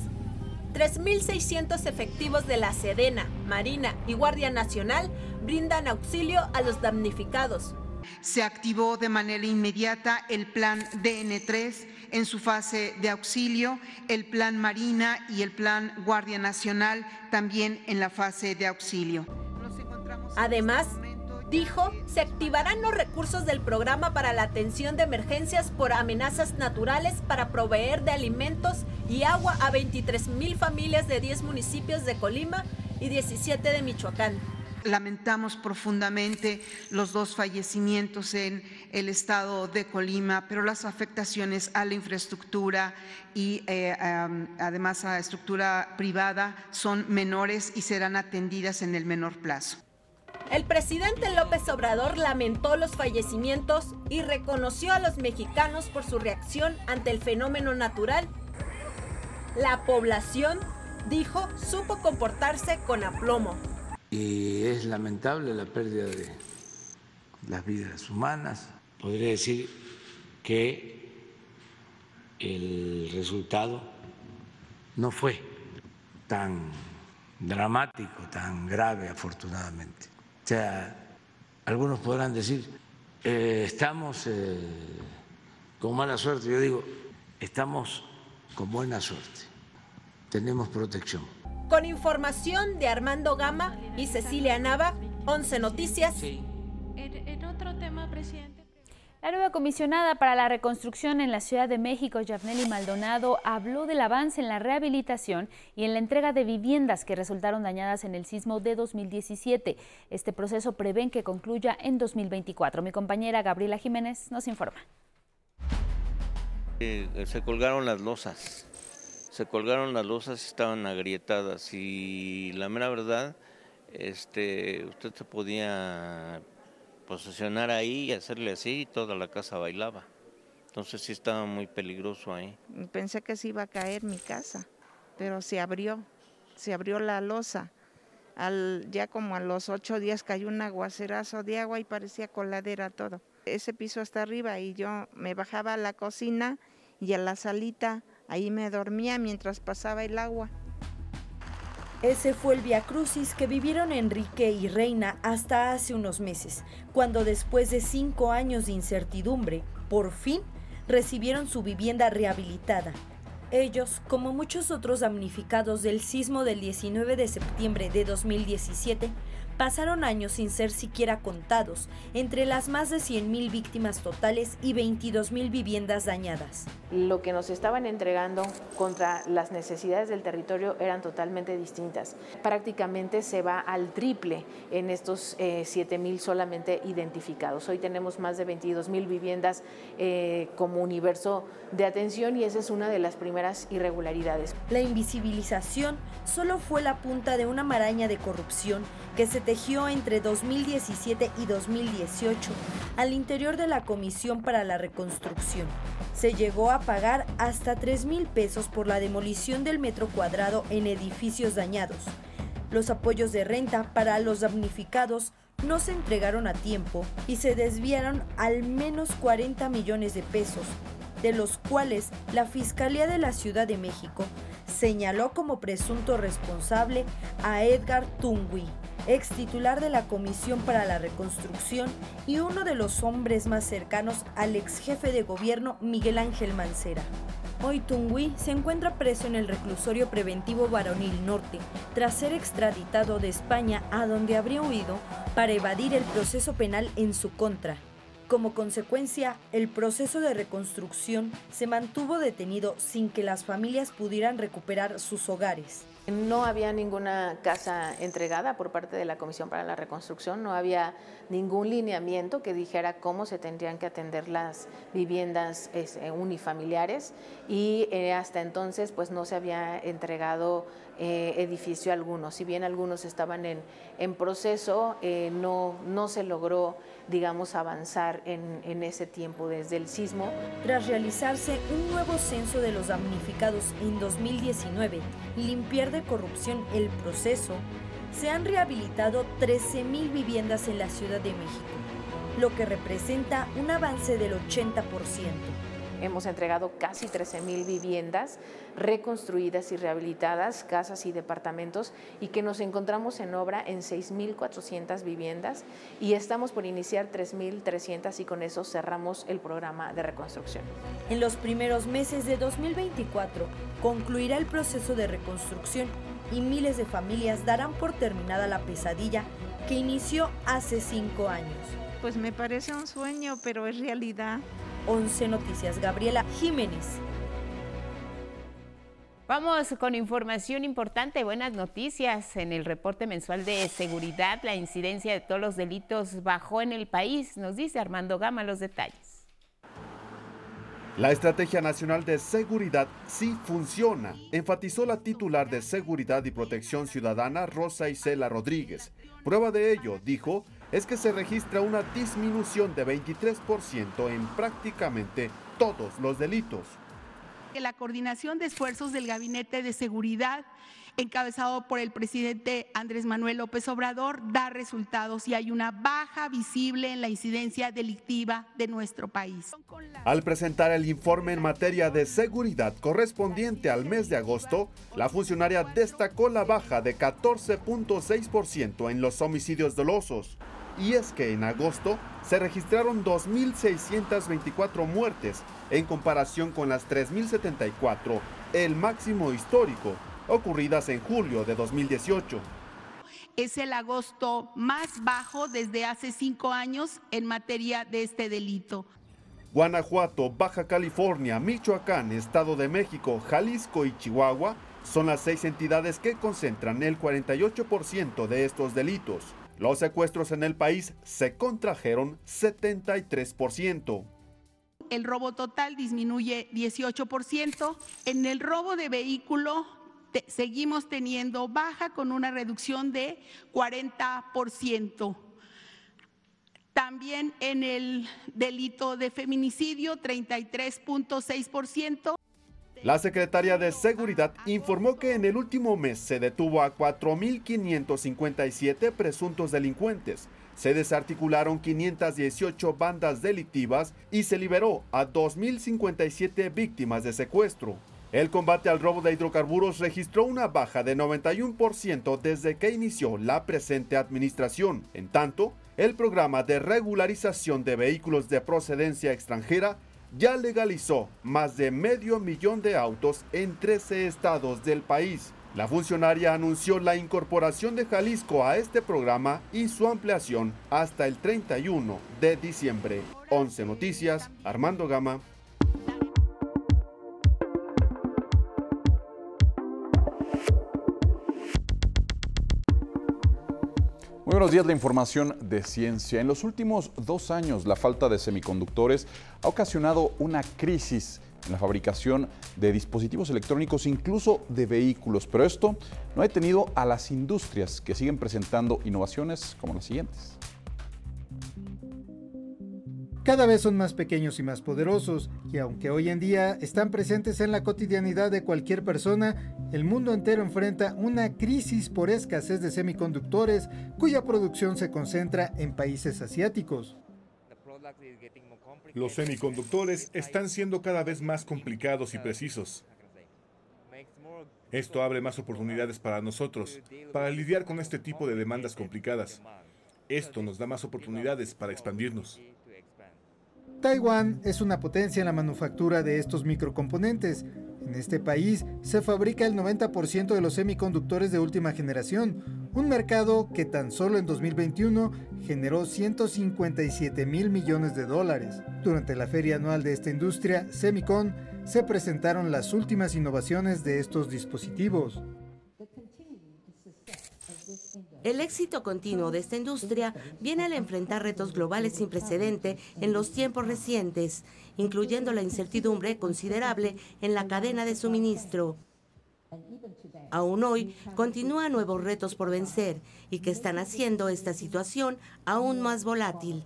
3.600 efectivos de la Sedena, Marina y Guardia Nacional brindan auxilio a los damnificados. Se activó de manera inmediata el plan DN3 en su fase de auxilio, el plan Marina y el plan Guardia Nacional también en la fase de auxilio. Además, Dijo, se activarán los recursos del programa para la atención de emergencias por amenazas naturales para proveer de alimentos y agua a 23 mil familias de 10 municipios de Colima y 17 de Michoacán. Lamentamos profundamente los dos fallecimientos en el estado de Colima, pero las afectaciones a la infraestructura y eh, además a la estructura privada son menores y serán atendidas en el menor plazo. El presidente López Obrador lamentó los fallecimientos y reconoció a los mexicanos por su reacción ante el fenómeno natural. La población, dijo, supo comportarse con aplomo. Y es lamentable la pérdida de las vidas humanas. Podría decir que el resultado no fue tan dramático, tan grave, afortunadamente. O sea, algunos podrán decir, eh, estamos eh, con mala suerte. Yo digo, estamos con buena suerte. Tenemos protección. Con información de Armando Gama y Cecilia Nava, 11 Noticias. En, otro tema, presidente. La nueva comisionada para la reconstrucción en la Ciudad de México, Yavneli Maldonado, habló del avance en la rehabilitación y en la entrega de viviendas que resultaron dañadas en el sismo de 2017. Este proceso prevén que concluya en 2024. Mi compañera Gabriela Jiménez nos informa. Eh, se colgaron las losas, se colgaron las losas y estaban agrietadas y la mera verdad, este, usted se podía posicionar ahí y hacerle así y toda la casa bailaba. Entonces sí estaba muy peligroso ahí. Pensé que se iba a caer mi casa, pero se abrió, se abrió la losa. Ya como a los ocho días cayó un aguacerazo de agua y parecía coladera todo. Ese piso hasta arriba y yo me bajaba a la cocina y a la salita, ahí me dormía mientras pasaba el agua. Ese fue el viacrucis que vivieron Enrique y Reina hasta hace unos meses, cuando después de cinco años de incertidumbre, por fin recibieron su vivienda rehabilitada. Ellos, como muchos otros damnificados del sismo del 19 de septiembre de 2017, pasaron años sin ser siquiera contados entre las más de 100.000 víctimas totales y 22.000 viviendas dañadas. Lo que nos estaban entregando contra las necesidades del territorio eran totalmente distintas. Prácticamente se va al triple en estos eh, 7.000 solamente identificados. Hoy tenemos más de 22.000 viviendas eh, como universo de atención y esa es una de las primeras irregularidades. La invisibilización solo fue la punta de una maraña de corrupción que se tejió entre 2017 y 2018 al interior de la Comisión para la Reconstrucción. Se llegó a pagar hasta 3 mil pesos por la demolición del metro cuadrado en edificios dañados. Los apoyos de renta para los damnificados no se entregaron a tiempo y se desviaron al menos 40 millones de pesos, de los cuales la Fiscalía de la Ciudad de México señaló como presunto responsable a Edgar Tungui, ex titular de la Comisión para la Reconstrucción y uno de los hombres más cercanos al ex jefe de gobierno Miguel Ángel Mancera. Hoy Tungui se encuentra preso en el reclusorio preventivo varonil norte tras ser extraditado de España a donde habría huido para evadir el proceso penal en su contra. Como consecuencia, el proceso de reconstrucción se mantuvo detenido sin que las familias pudieran recuperar sus hogares. No había ninguna casa entregada por parte de la Comisión para la Reconstrucción, no había ningún lineamiento que dijera cómo se tendrían que atender las viviendas este, unifamiliares y eh, hasta entonces pues no se había entregado eh, edificio alguno. Si bien algunos estaban en, en proceso, eh, no, no se logró digamos, avanzar en, en, ese tiempo desde el sismo. Tras realizarse un nuevo censo de los damnificados en 2019 y limpiar de corrupción el proceso, se han rehabilitado 13.000 viviendas en la Ciudad de México, lo que representa un avance del 80%. Hemos entregado casi 13.000 viviendas reconstruidas y rehabilitadas, casas y departamentos, y que nos encontramos en obra en 6.400 viviendas y estamos por iniciar 3.300 y con eso cerramos el programa de reconstrucción. En los primeros meses de 2024 concluirá el proceso de reconstrucción y miles de familias darán por terminada la pesadilla que inició hace cinco años. Pues me parece un sueño, pero es realidad. 11 Noticias, Gabriela Jiménez. Vamos con información importante, buenas noticias. En el reporte mensual de seguridad, la incidencia de todos los delitos bajó en el país. Nos dice Armando Gama los detalles. La Estrategia Nacional de Seguridad sí funciona, enfatizó la titular de Seguridad y Protección Ciudadana, Rosa Isela Rodríguez. Prueba de ello, dijo, es que se registra una disminución de 23% en prácticamente todos los delitos. La coordinación de esfuerzos del Gabinete de Seguridad, encabezado por el presidente Andrés Manuel López Obrador, da resultados y hay una baja visible en la incidencia delictiva de nuestro país. Al presentar el informe en materia de seguridad correspondiente al mes de agosto, la funcionaria destacó la baja de 14.6% en los homicidios dolosos y es que en agosto se registraron 2.624 muertes en comparación con las 3.074, el máximo histórico, ocurridas en julio de 2018. Es el agosto más bajo desde hace cinco años en materia de este delito. Guanajuato, Baja California, Michoacán, Estado de México, Jalisco y Chihuahua son las seis entidades que concentran el 48% de estos delitos. Los secuestros en el país se contrajeron 73%. El robo total disminuye 18%. En el robo de vehículo seguimos teniendo baja con una reducción de 40%. También en el delito de feminicidio, 33.6%. La secretaria de Seguridad informó que en el último mes se detuvo a 4.557 presuntos delincuentes, se desarticularon 518 bandas delictivas y se liberó a 2.057 víctimas de secuestro. El combate al robo de hidrocarburos registró una baja de 91% desde que inició la presente administración. En tanto, el programa de regularización de vehículos de procedencia extranjera ya legalizó más de medio millón de autos en 13 estados del país. La funcionaria anunció la incorporación de Jalisco a este programa y su ampliación hasta el 31 de diciembre. 11 Noticias, Armando Gama. Buenos días, la información de ciencia. En los últimos dos años, la falta de semiconductores ha ocasionado una crisis en la fabricación de dispositivos electrónicos, incluso de vehículos. Pero esto no ha detenido a las industrias que siguen presentando innovaciones como las siguientes. Cada vez son más pequeños y más poderosos, y aunque hoy en día están presentes en la cotidianidad de cualquier persona, el mundo entero enfrenta una crisis por escasez de semiconductores cuya producción se concentra en países asiáticos. Los semiconductores están siendo cada vez más complicados y precisos. Esto abre más oportunidades para nosotros, para lidiar con este tipo de demandas complicadas. Esto nos da más oportunidades para expandirnos. Taiwán es una potencia en la manufactura de estos microcomponentes. En este país se fabrica el 90% de los semiconductores de última generación, un mercado que tan solo en 2021 generó 157 mil millones de dólares. Durante la feria anual de esta industria, Semicon, se presentaron las últimas innovaciones de estos dispositivos. El éxito continuo de esta industria viene al enfrentar retos globales sin precedente en los tiempos recientes, incluyendo la incertidumbre considerable en la cadena de suministro. Aún hoy continúan nuevos retos por vencer y que están haciendo esta situación aún más volátil.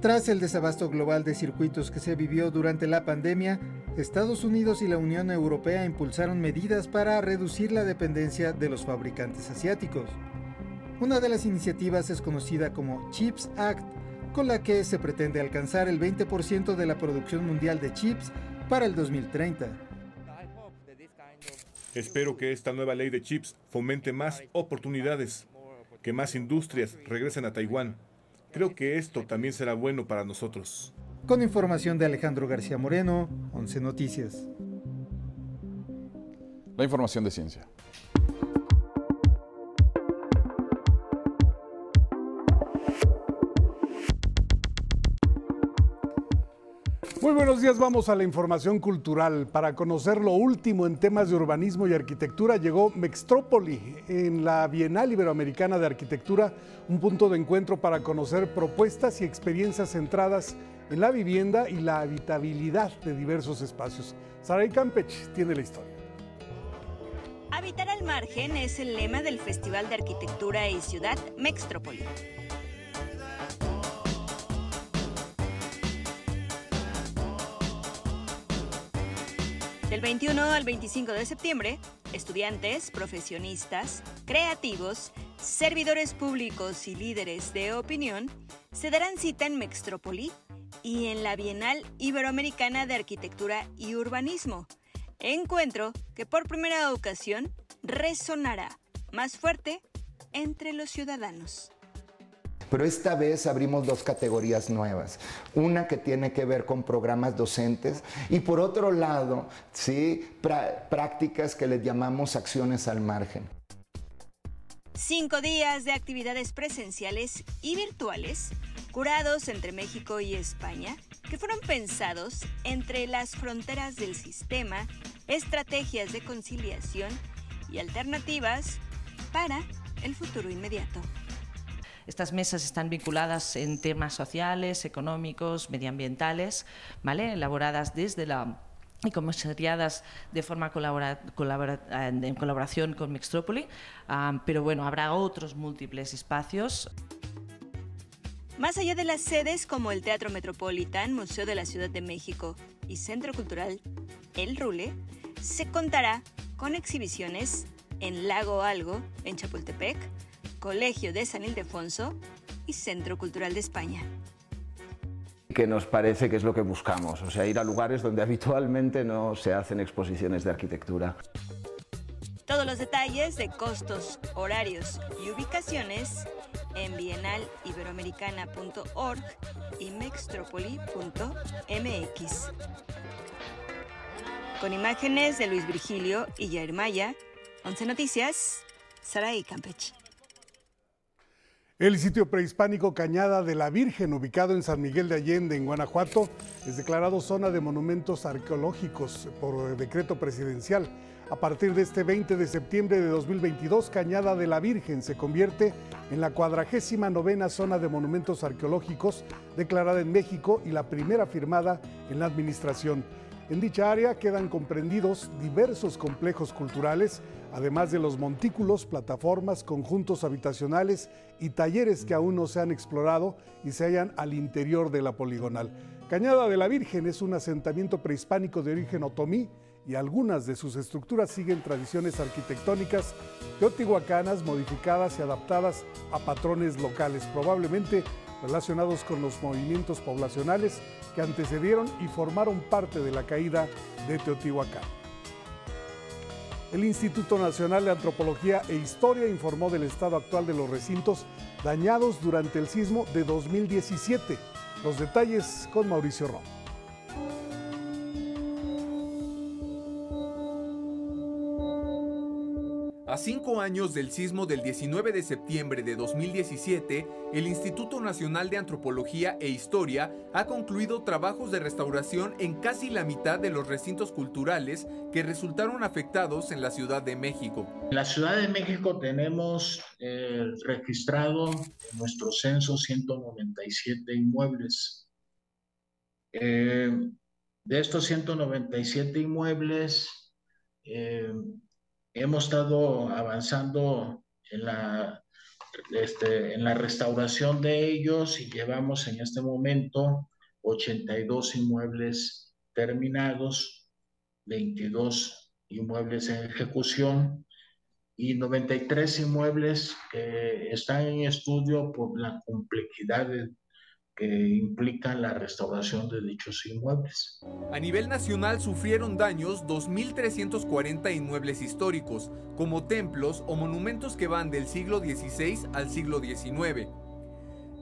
Tras el desabasto global de circuitos que se vivió durante la pandemia, Estados Unidos y la Unión Europea impulsaron medidas para reducir la dependencia de los fabricantes asiáticos. Una de las iniciativas es conocida como CHIPS Act, con la que se pretende alcanzar el 20% de la producción mundial de chips para el 2030. Espero que esta nueva ley de chips fomente más oportunidades, que más industrias regresen a Taiwán. Creo que esto también será bueno para nosotros. Con información de Alejandro García Moreno, 11 Noticias. La información de ciencia. Muy buenos días, vamos a la información cultural. Para conocer lo último en temas de urbanismo y arquitectura llegó Mextrópoli en la Bienal Iberoamericana de Arquitectura, un punto de encuentro para conocer propuestas y experiencias centradas en la vivienda y la habitabilidad de diversos espacios. Saray Campech tiene la historia. Habitar al margen es el lema del Festival de Arquitectura y Ciudad Mextrópoli. Del 21 al 25 de septiembre, estudiantes, profesionistas, creativos, servidores públicos y líderes de opinión se darán cita en Mextrópoli y en la Bienal Iberoamericana de Arquitectura y Urbanismo, encuentro que por primera ocasión resonará más fuerte entre los ciudadanos. Pero esta vez abrimos dos categorías nuevas. Una que tiene que ver con programas docentes y por otro lado, ¿sí? prácticas que les llamamos acciones al margen. Cinco días de actividades presenciales y virtuales, curados entre México y España, que fueron pensados entre las fronteras del sistema, estrategias de conciliación y alternativas para el futuro inmediato. Estas mesas están vinculadas en temas sociales, económicos, medioambientales, ¿vale? elaboradas desde la y comisariadas de forma colabora, en colaboración con Mextrópoli, pero bueno, habrá otros múltiples espacios. Más allá de las sedes como el Teatro Metropolitan, Museo de la Ciudad de México y Centro Cultural El Rule, se contará con exhibiciones en Lago Algo, en Chapultepec, Colegio de San Ildefonso y Centro Cultural de España. Que nos parece que es lo que buscamos, o sea, ir a lugares donde habitualmente no se hacen exposiciones de arquitectura. Todos los detalles de costos, horarios y ubicaciones en bienaliberoamericana.org y mextropoli.mx. Con imágenes de Luis Virgilio y Jair Maya, 11 Noticias, Saraí Campeche. El sitio prehispánico Cañada de la Virgen, ubicado en San Miguel de Allende, en Guanajuato, es declarado zona de monumentos arqueológicos por decreto presidencial. A partir de este 20 de septiembre de 2022, Cañada de la Virgen se convierte en la cuadragésima novena zona de monumentos arqueológicos declarada en México y la primera firmada en la administración. En dicha área quedan comprendidos diversos complejos culturales, además de los montículos, plataformas, conjuntos habitacionales y talleres que aún no se han explorado y se hallan al interior de la poligonal. Cañada de la Virgen es un asentamiento prehispánico de origen otomí y algunas de sus estructuras siguen tradiciones arquitectónicas teotihuacanas modificadas y adaptadas a patrones locales, probablemente relacionados con los movimientos poblacionales que antecedieron y formaron parte de la caída de Teotihuacán. El Instituto Nacional de Antropología e Historia informó del estado actual de los recintos dañados durante el sismo de 2017. Los detalles con Mauricio Rom. A cinco años del sismo del 19 de septiembre de 2017, el Instituto Nacional de Antropología e Historia ha concluido trabajos de restauración en casi la mitad de los recintos culturales que resultaron afectados en la Ciudad de México. En la Ciudad de México tenemos eh, registrado en nuestro censo 197 inmuebles. Eh, de estos 197 inmuebles, eh, hemos estado avanzando en la, este, en la restauración de ellos y llevamos en este momento 82 inmuebles terminados, 22 inmuebles en ejecución y 93 inmuebles que están en estudio por la complejidad de, que implican la restauración de dichos inmuebles. A nivel nacional sufrieron daños 2.340 inmuebles históricos, como templos o monumentos que van del siglo XVI al siglo XIX.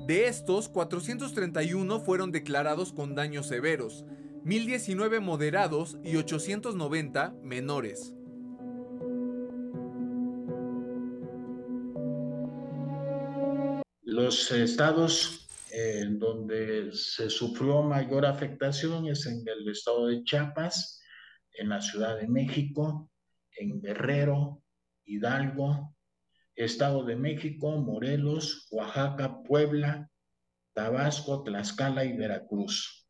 De estos, 431 fueron declarados con daños severos, 1.019 moderados y 890 menores. Los estados en donde se sufrió mayor afectación es en el estado de Chiapas, en la Ciudad de México, en Guerrero, Hidalgo, Estado de México, Morelos, Oaxaca, Puebla, Tabasco, Tlaxcala y Veracruz.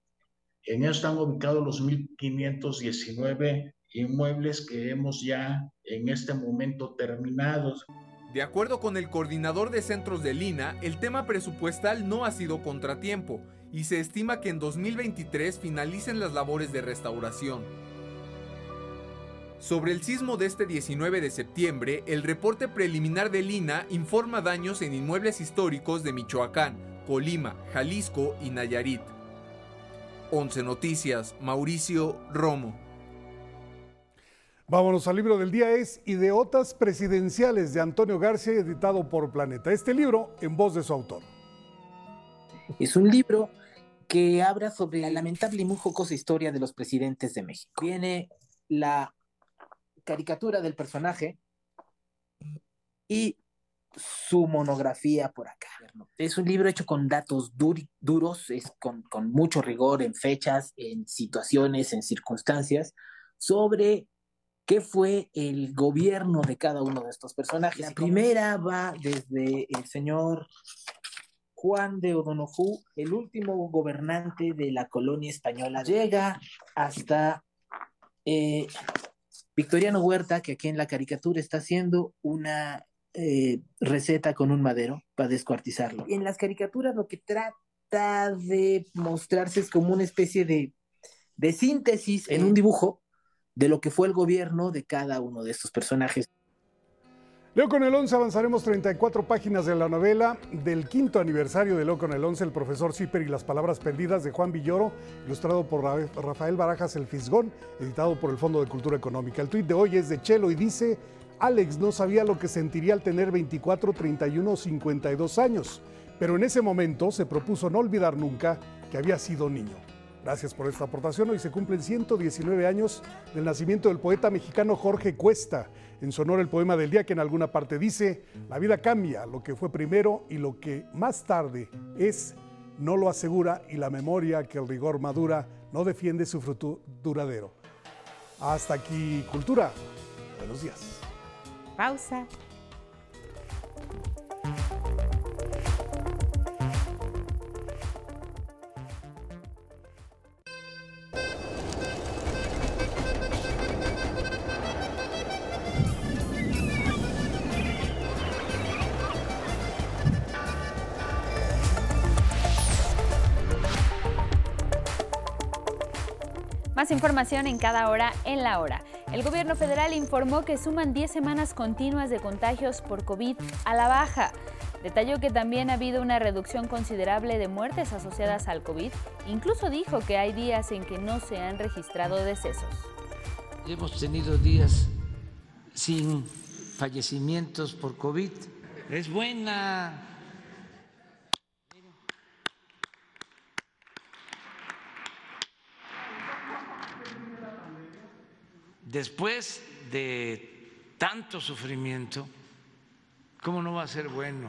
En ellos están ubicados los 1.519 inmuebles que hemos ya en este momento terminados. De acuerdo con el coordinador de centros de Lina, el tema presupuestal no ha sido contratiempo y se estima que en 2023 finalicen las labores de restauración. Sobre el sismo de este 19 de septiembre, el reporte preliminar de Lina informa daños en inmuebles históricos de Michoacán, Colima, Jalisco y Nayarit. 11 Noticias, Mauricio Romo. Vámonos al libro del día, es Ideotas Presidenciales de Antonio García, editado por Planeta. Este libro en voz de su autor. Es un libro que habla sobre la lamentable y muy jocosa historia de los presidentes de México. Viene la caricatura del personaje y su monografía por acá. Es un libro hecho con datos duros, con mucho rigor en fechas, en situaciones, en circunstancias, sobre qué fue el gobierno de cada uno de estos personajes. La primera va desde el señor Juan de O'Donoghue, el último gobernante de la colonia española, llega hasta eh, Victoriano Huerta, que aquí en la caricatura está haciendo una eh, receta con un madero para descuartizarlo. En las caricaturas lo que trata de mostrarse es como una especie de, de síntesis en un dibujo de lo que fue el gobierno de cada uno de estos personajes. Leo con el 11 avanzaremos 34 páginas de la novela del quinto aniversario de Leo con el 11, el profesor Zipper y las palabras perdidas de Juan Villoro, ilustrado por Rafael Barajas El Fisgón, editado por el Fondo de Cultura Económica. El tuit de hoy es de Chelo y dice, Alex no sabía lo que sentiría al tener 24, 31 o 52 años, pero en ese momento se propuso no olvidar nunca que había sido niño. Gracias por esta aportación. Hoy se cumplen 119 años del nacimiento del poeta mexicano Jorge Cuesta. En su honor el poema del día que en alguna parte dice, la vida cambia, lo que fue primero y lo que más tarde es, no lo asegura y la memoria que el rigor madura no defiende su fruto duradero. Hasta aquí, Cultura. Buenos días. Pausa. Información en cada hora en la hora. El gobierno federal informó que suman 10 semanas continuas de contagios por COVID a la baja. Detalló que también ha habido una reducción considerable de muertes asociadas al COVID. Incluso dijo que hay días en que no se han registrado decesos. Hemos tenido días sin fallecimientos por COVID. Es buena después de tanto sufrimiento, ¿cómo no va a ser bueno?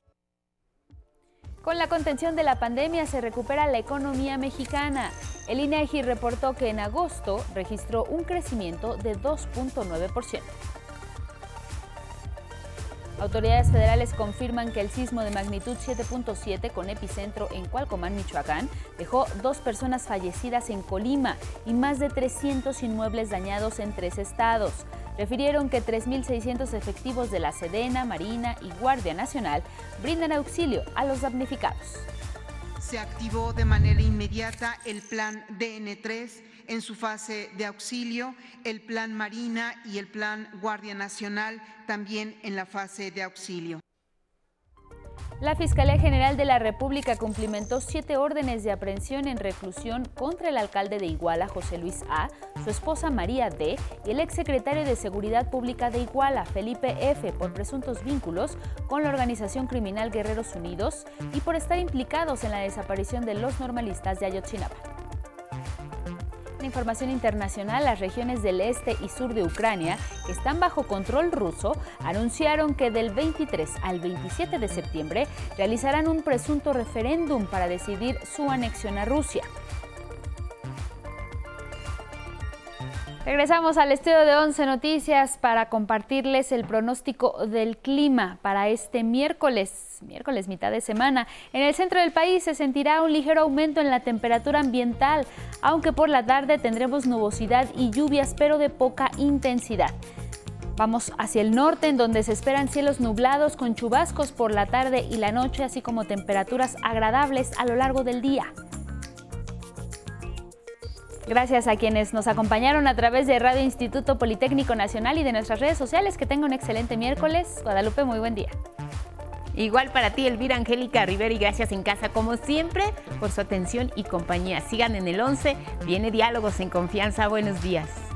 Con la contención de la pandemia se recupera la economía mexicana. El INEGI reportó que en agosto registró un crecimiento de 2.9%. Autoridades federales confirman que el sismo de magnitud 7.7 con epicentro en Cualcomán, Michoacán, dejó dos personas fallecidas en Colima y más de 300 inmuebles dañados en tres estados. Refirieron que 3.600 efectivos de la Sedena, Marina y Guardia Nacional brindan auxilio a los damnificados. Se activó de manera inmediata el plan DN3 en su fase de auxilio, el plan Marina y el plan Guardia Nacional también en la fase de auxilio. La Fiscalía General de la República cumplimentó siete órdenes de aprehensión en reclusión contra el alcalde de Iguala, José Luis A., su esposa María D. y el exsecretario de Seguridad Pública de Iguala, Felipe F., por presuntos vínculos con la organización criminal Guerreros Unidos y por estar implicados en la desaparición de los normalistas de Ayotzinapa. Información internacional, las regiones del este y sur de Ucrania, que están bajo control ruso, anunciaron que del 23 al 27 de septiembre realizarán un presunto referéndum para decidir su anexión a Rusia. Regresamos al estudio de 11 Noticias para compartirles el pronóstico del clima para este miércoles, miércoles mitad de semana. En el centro del país se sentirá un ligero aumento en la temperatura ambiental, aunque por la tarde tendremos nubosidad y lluvias, pero de poca intensidad. Vamos hacia el norte, en donde se esperan cielos nublados con chubascos por la tarde y la noche, así como temperaturas agradables a lo largo del día. Gracias a quienes nos acompañaron a través de Radio Instituto Politécnico Nacional y de nuestras redes sociales. Que tengan un excelente miércoles. Guadalupe, muy buen día. Igual para ti, Elvira Angélica Rivera, y gracias en casa, como siempre, por su atención y compañía. Sigan en el 11, viene Diálogos en Confianza. Buenos días.